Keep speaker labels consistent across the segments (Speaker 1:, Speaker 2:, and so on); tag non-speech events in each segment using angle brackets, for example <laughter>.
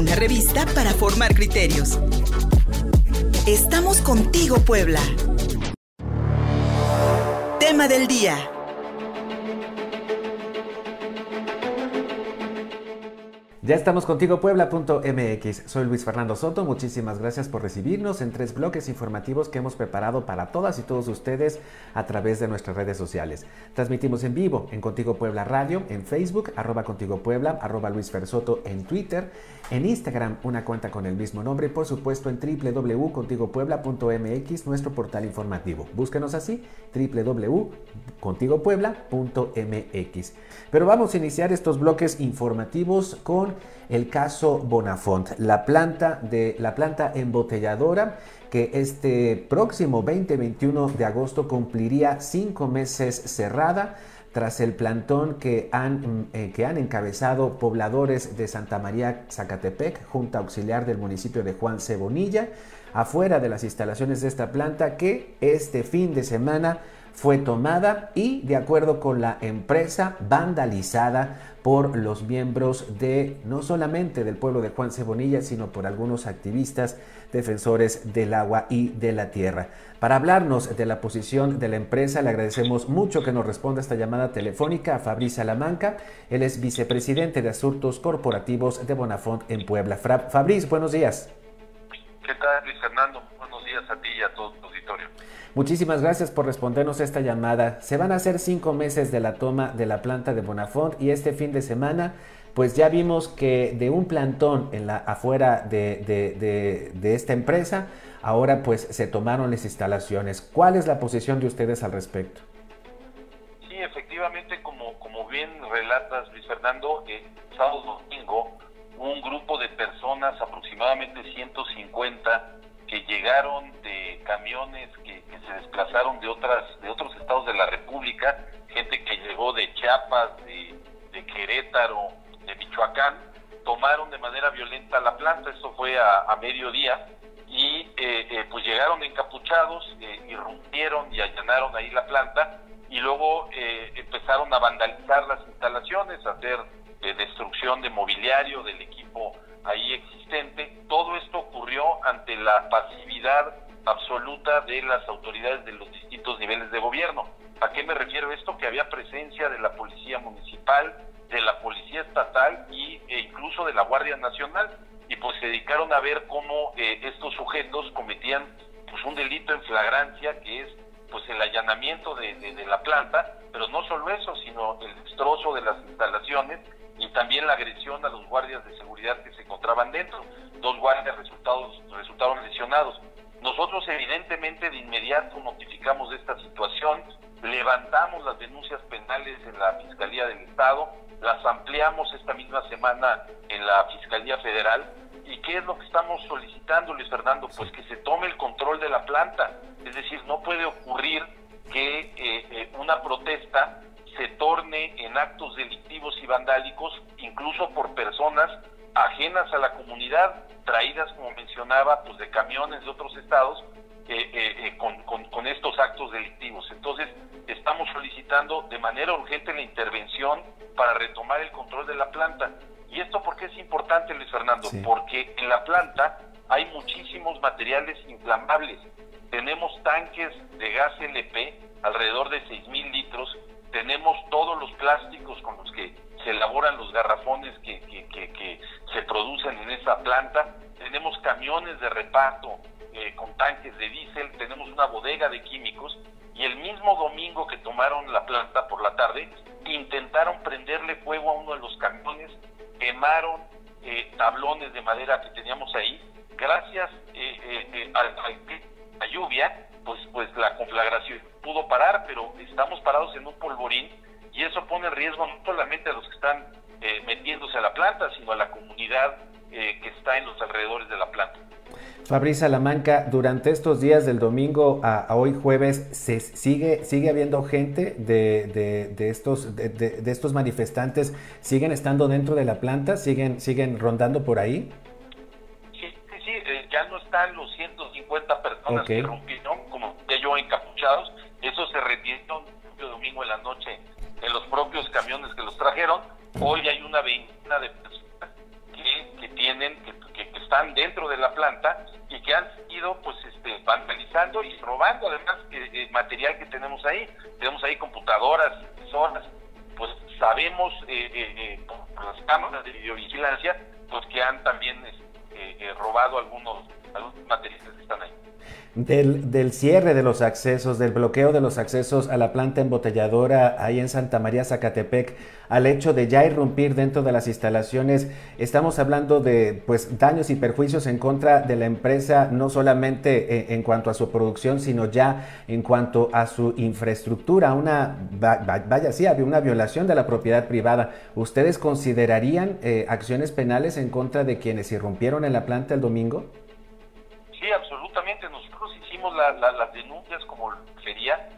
Speaker 1: una revista para formar criterios. Estamos contigo, Puebla. Tema del día.
Speaker 2: Ya estamos contigo, Puebla.mx. Soy Luis Fernando Soto. Muchísimas gracias por recibirnos en tres bloques informativos que hemos preparado para todas y todos ustedes a través de nuestras redes sociales. Transmitimos en vivo en Contigo Puebla Radio, en Facebook, arroba Contigo Puebla, arroba Luis Fersoto en Twitter, en Instagram, una cuenta con el mismo nombre y por supuesto en www.contigopuebla.mx, nuestro portal informativo. Búsquenos así, www.contigopuebla.mx. Pero vamos a iniciar estos bloques informativos con el caso Bonafont, la planta, de, la planta embotelladora que este próximo 20-21 de agosto cumpliría cinco meses cerrada tras el plantón que han, eh, que han encabezado pobladores de Santa María Zacatepec, Junta Auxiliar del municipio de Juan Cebonilla, afuera de las instalaciones de esta planta que este fin de semana fue tomada y, de acuerdo con la empresa, vandalizada por los miembros de no solamente del pueblo de Juan Cebonilla, sino por algunos activistas defensores del agua y de la tierra. Para hablarnos de la posición de la empresa, le agradecemos mucho que nos responda esta llamada telefónica a Fabriz Salamanca. Él es vicepresidente de Asuntos Corporativos de Bonafont en Puebla. Fabriz, buenos días.
Speaker 3: ¿Qué tal, Luis Fernando? Buenos días a ti y a todo tu auditorio.
Speaker 2: Muchísimas gracias por respondernos esta llamada. Se van a hacer cinco meses de la toma de la planta de Bonafont y este fin de semana pues ya vimos que de un plantón en la afuera de, esta empresa, ahora pues se tomaron las instalaciones. ¿Cuál es la posición de ustedes al respecto?
Speaker 3: Sí, efectivamente, como, como bien relatas, Luis Fernando, el sábado domingo, un grupo de personas, aproximadamente 150, que llegaron de camiones que, se desplazaron de otras de otros estados de la República, gente que llegó de Chiapas, de, Querétaro, de Michoacán, tomaron de manera violenta la planta, esto fue a, mediodía, y eh, eh, pues llegaron encapuchados, eh, irrumpieron y allanaron ahí la planta, y luego empezaron a vandalizar las instalaciones, a hacer destrucción de mobiliario, del equipo ahí existente. Todo esto ocurrió ante la pasividad absoluta de las autoridades de los distintos niveles de gobierno. ¿A qué me refiero esto? Que había presencia de la policía municipal, de la policía estatal y, e incluso de la Guardia Nacional y pues se dedicaron a ver cómo eh, estos sujetos cometían pues un delito en flagrancia que es pues el allanamiento de, de la planta, pero no solo eso, sino el destrozo de las instalaciones y también la agresión a los guardias de seguridad que se encontraban dentro. Dos guardias resultados, resultaron lesionados. Nosotros evidentemente de inmediato notificamos de esta situación, levantamos las denuncias penales en la Fiscalía del Estado, las ampliamos esta misma semana en la Fiscalía Federal. ¿Y qué es lo que estamos solicitando, Luis Fernando? Pues que se tome el control de la planta. Es decir, no puede ocurrir que eh, eh, una protesta se torne en actos delictivos y vandálicos, incluso por personas ajenas a la comunidad, traídas, como mencionaba, pues de camiones de otros estados, eh, eh, eh, con, con, estos actos delictivos. Entonces, estamos solicitando de manera urgente la intervención para retomar el control de la planta. ¿Y esto por qué es importante, Luis Fernando? Porque en la planta hay muchísimos materiales inflamables. Tenemos tanques de gas LP, alrededor de 6.000 litros, tenemos todos los plásticos con los que se elaboran los garrafones que, se producen en esa planta, tenemos camiones de reparto eh, con tanques de diésel, tenemos una bodega de químicos y el mismo domingo que tomaron la planta por la tarde, intentaron prenderle fuego a uno de los camiones, quemaron eh, tablones de madera que teníamos ahí, gracias eh, a la lluvia, pues, pues la conflagración pudo parar, pero estamos parados en un polvorín y eso pone en riesgo no solamente a los que están eh, metiéndose a la planta, sino a la comunidad eh, que está en los alrededores de la planta.
Speaker 2: Fabriz Salamanca, durante estos días del domingo a, hoy jueves, ¿se sigue, sigue habiendo gente de, de, estos, de, estos manifestantes? ¿Siguen estando dentro de la planta? ¿Siguen, siguen rondando por ahí?
Speaker 3: Sí, sí, sí eh, ya no están los 150 personas que rompieron, como de yo encapuchados, eso se retiraron el domingo en la noche los propios camiones que los trajeron. Hoy hay una veintena de personas que, que tienen, que dentro de la planta y que han ido pues este vandalizando y robando además eh, material que tenemos ahí tenemos ahí computadoras zonas pues sabemos por las cámaras de videovigilancia pues que han también este, robado algunos algunos materiales están ahí
Speaker 2: del, cierre de los accesos, del bloqueo de los accesos a la planta embotelladora ahí en Santa María, Zacatepec, al hecho de ya irrumpir dentro de las instalaciones, estamos hablando de pues daños y perjuicios en contra de la empresa, no solamente en, en cuanto a su producción, sino ya en cuanto a su infraestructura, una, vaya, sí, había una violación de la propiedad privada. ¿Ustedes considerarían eh, acciones penales en contra de quienes irrumpieron en la planta el domingo?
Speaker 3: Sí, absolutamente. Nosotros hicimos las denuncias como sería,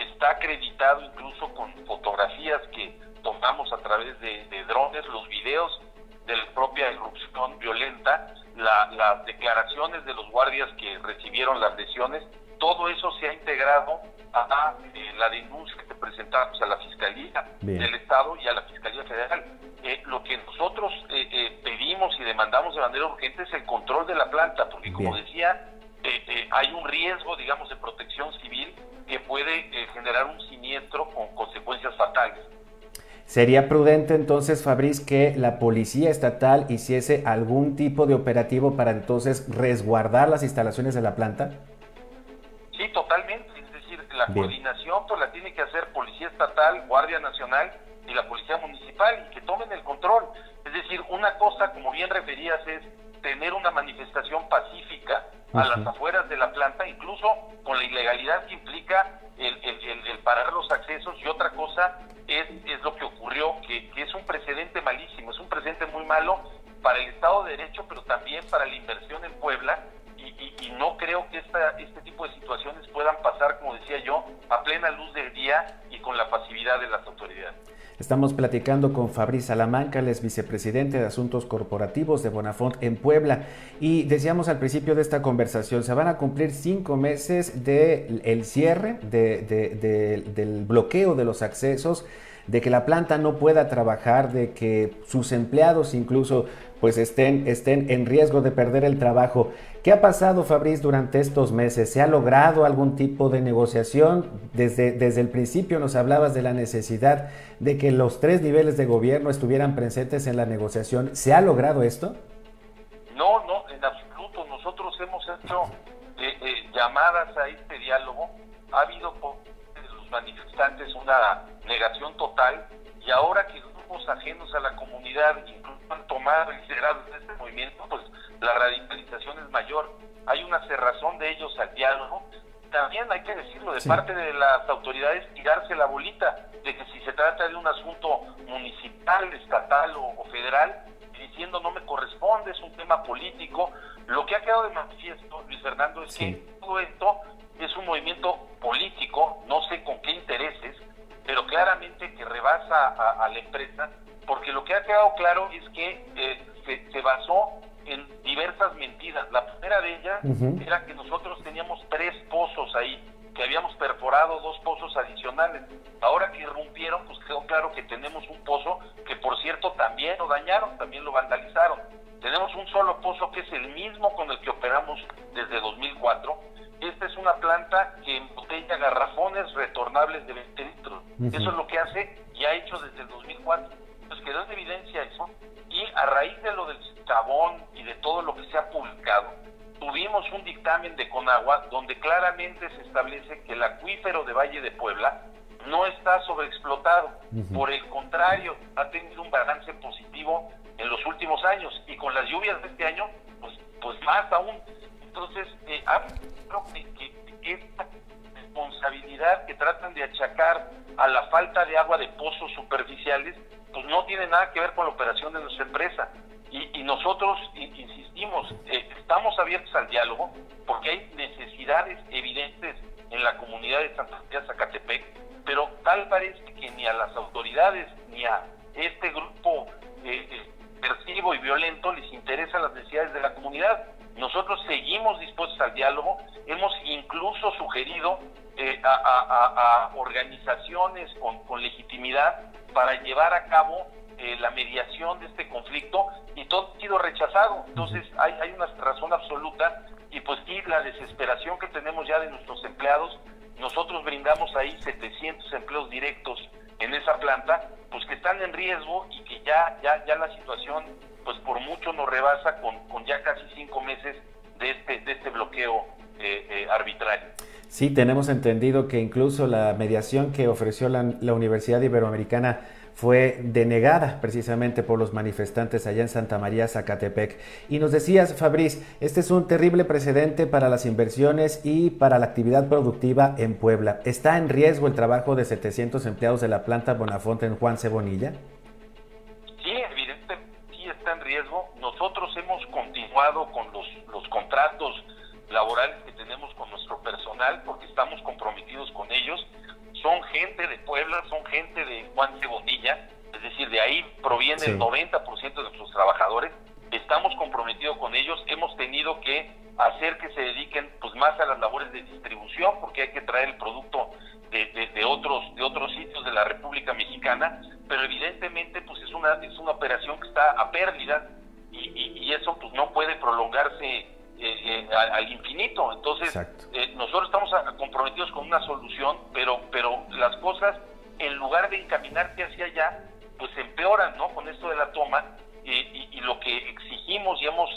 Speaker 3: está acreditado incluso con fotografías que tomamos a través de, drones, los videos de la propia irrupción violenta, las declaraciones de los guardias que recibieron las lesiones, todo eso se ha integrado a eh, la denuncia que presentamos a la Fiscalía del Estado y a la Fiscalía Federal. Eh, lo que nosotros eh, pedimos y demandamos de manera urgente es el control de la planta, porque como decía, hay un riesgo, digamos, de protección civil que puede generar un siniestro con consecuencias fatales.
Speaker 2: ¿Sería prudente entonces, Fabriz, que la policía estatal hiciese algún tipo de operativo para entonces resguardar las instalaciones de la planta?
Speaker 3: La coordinación pues la tiene que hacer Policía Estatal, Guardia Nacional y la Policía Municipal y que tomen el control. Es decir, una cosa, como bien referías, es tener una manifestación pacífica a las afueras de la planta, incluso con la ilegalidad que implica el, parar los accesos. Y otra cosa es, es lo que ocurrió, que, es un precedente malísimo, es un precedente muy malo para el Estado de Derecho, pero también para la inversión
Speaker 2: Estamos platicando con Fabriz Salamanca, el es vicepresidente de Asuntos Corporativos de Bonafont en Puebla. Y decíamos al principio de esta conversación, se van a cumplir cinco meses del cierre, del bloqueo de los accesos, de que la planta no pueda trabajar, de que sus empleados incluso pues estén, estén en riesgo de perder el trabajo. ¿Qué ha pasado, Fabriz, durante estos meses? ¿Se ha logrado algún tipo de negociación? Desde, desde el principio nos hablabas de la necesidad de que los tres niveles de gobierno estuvieran presentes en la negociación. ¿Se ha logrado esto?
Speaker 3: No, no, en absoluto. Nosotros hemos hecho eh, eh, llamadas a este diálogo. Ha habido manifestantes una negación total y ahora que grupos ajenos a la comunidad incluso han tomado liderazgo de este movimiento, pues la radicalización es mayor. Hay una cerrazón de ellos al diálogo. También hay que decirlo, de parte de las autoridades, tirarse la bolita de que si se trata de un asunto municipal, estatal o, federal, diciendo no me corresponde, es un tema político. Lo que ha quedado de manifiesto, Luis Fernando, es que todo esto es un movimiento político, no sé con qué intereses, pero claramente que rebasa a, la empresa, porque lo que ha quedado claro es que eh, se, basó en diversas mentiras. La primera de ellas era que nosotros teníamos tres pozos ahí, que habíamos perforado dos pozos adicionales. Ahora que irrumpieron, pues quedó claro que tenemos un pozo que, por cierto, también lo dañaron, también lo vandalizaron. Tenemos un solo pozo que es el mismo con el que operamos desde 2004 esta es una planta que embotella garrafones retornables de 20 litros. Eso es lo que hace y ha hecho desde el 2004. Entonces quedó en evidencia eso. Y a raíz de lo del jabón y de todo lo que se ha publicado, tuvimos un dictamen de Conagua donde claramente se establece que el acuífero de Valle de Puebla no está sobreexplotado. Por el contrario, ha tenido un balance positivo en los últimos años y con las lluvias de este año, pues, pues más aún. Entonces, eh, creo que, esta responsabilidad que tratan de achacar a la falta de agua de pozos superficiales, pues no tiene nada que ver con la operación de nuestra empresa. Y, nosotros insistimos, eh, estamos abiertos al diálogo porque hay necesidades evidentes en la comunidad de Santa María Zacatepec, pero tal parece que ni a las autoridades ni a este grupo eh, eh y violento les interesan las necesidades de la comunidad. Nosotros seguimos dispuestos al diálogo, hemos incluso sugerido eh, a, organizaciones con, legitimidad para llevar a cabo eh, la mediación de este conflicto y todo ha sido rechazado. Entonces hay, hay una pues sí, la desesperación que tenemos ya de nuestros empleados, nosotros brindamos ahí 700 empleos directos en esa planta, en riesgo y que ya, ya, ya la situación, pues por mucho nos rebasa con, con ya casi cinco meses de este, de este bloqueo eh, eh, arbitrario.
Speaker 2: Sí, tenemos entendido que incluso la mediación que ofreció la, la Universidad Iberoamericana fue denegada precisamente por los manifestantes allá en Santa María, Zacatepec. Y nos decías, Fabriz, este es un terrible precedente para las inversiones y para la actividad productiva en Puebla. ¿Está en riesgo el trabajo de 700 empleados de la planta Bonafonte en Juan Cebonilla?
Speaker 3: Sí, evidentemente sí está en riesgo. Nosotros hemos continuado con los, los contratos laborales que tenemos con nuestro personal porque estamos comprometidos con ellos son gente de Puebla, son gente de Juan Cebonilla, es decir, de ahí proviene el 90% de nuestros trabajadores. Estamos comprometidos con ellos, hemos tenido que hacer que se dediquen pues más a las labores de distribución porque hay que traer el producto de, de, otros de otros sitios de la República Mexicana, pero evidentemente pues es una es una operación que está a pérdida y, y eso pues no puede prolongarse eh, eh, al, infinito. Entonces, eh, nosotros estamos comprometidos con una solución, pero, pero las cosas, en lugar de encaminarse hacia allá, pues empeoran, ¿no? Con esto de la toma. Y, y, lo que exigimos y hemos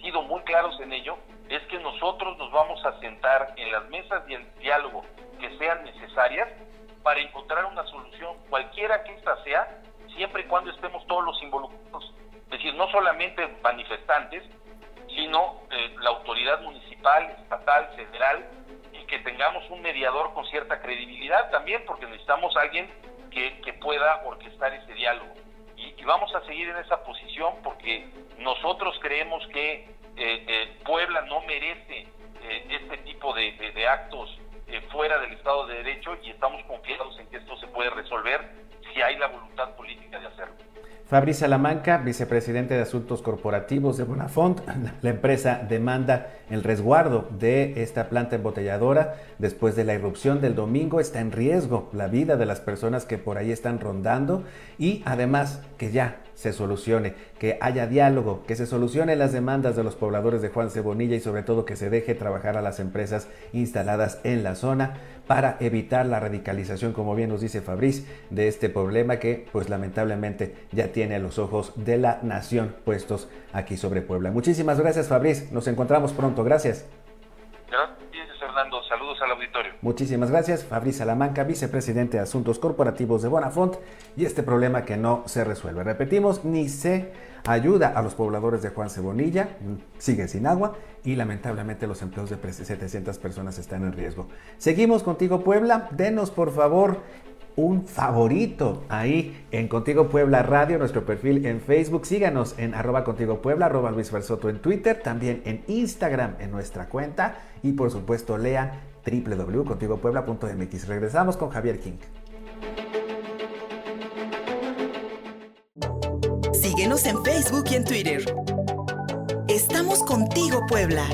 Speaker 3: sido muy claros en ello es que nosotros nos vamos a sentar en las mesas y el diálogo que sean necesarias para encontrar una solución, cualquiera que ésta sea, siempre y cuando estemos todos los involucrados. Es decir, no solamente manifestantes, sino eh, la autoridad municipal, estatal, federal, y que tengamos un mediador con cierta credibilidad también, porque necesitamos alguien que, pueda orquestar ese diálogo. Y, vamos a seguir en esa posición porque nosotros creemos que eh, eh, Puebla no merece este tipo de actos fuera del Estado de Derecho y estamos confiados en que esto se puede resolver si hay la voluntad política de hacerlo.
Speaker 2: Fabriz Salamanca, vicepresidente de Asuntos Corporativos de Bonafont, <laughs> la empresa demanda el resguardo de esta planta embotelladora después de la irrupción del domingo. Está en riesgo la vida de las personas que por ahí están rondando y además que ya se solucione, que haya diálogo, que se solucione las demandas de los pobladores de Juan Cebonilla y sobre todo que se deje trabajar a las empresas instaladas en la zona para evitar la radicalización, como bien nos dice Fabriz, de este problema que pues lamentablemente ya tiene los ojos de la nación puestos aquí sobre Puebla. Muchísimas gracias Fabriz, nos encontramos pronto, gracias.
Speaker 3: Al auditorio.
Speaker 2: Muchísimas gracias, Fabriz Salamanca, vicepresidente de Asuntos Corporativos de Bonafont, y este problema que no se resuelve. Repetimos, ni se ayuda a los pobladores de Juan Cebonilla, siguen sin agua y lamentablemente los empleos de 700 personas están en riesgo. Seguimos contigo Puebla, denos por favor un favorito ahí en Contigo Puebla Radio, nuestro perfil en Facebook. Síganos en arroba Contigo Puebla, arroba Luis Versoto en Twitter, también en Instagram en nuestra cuenta y por supuesto lean www.contigopuebla.mx. Regresamos con Javier King.
Speaker 1: Síguenos en Facebook y en Twitter. Estamos contigo, Puebla.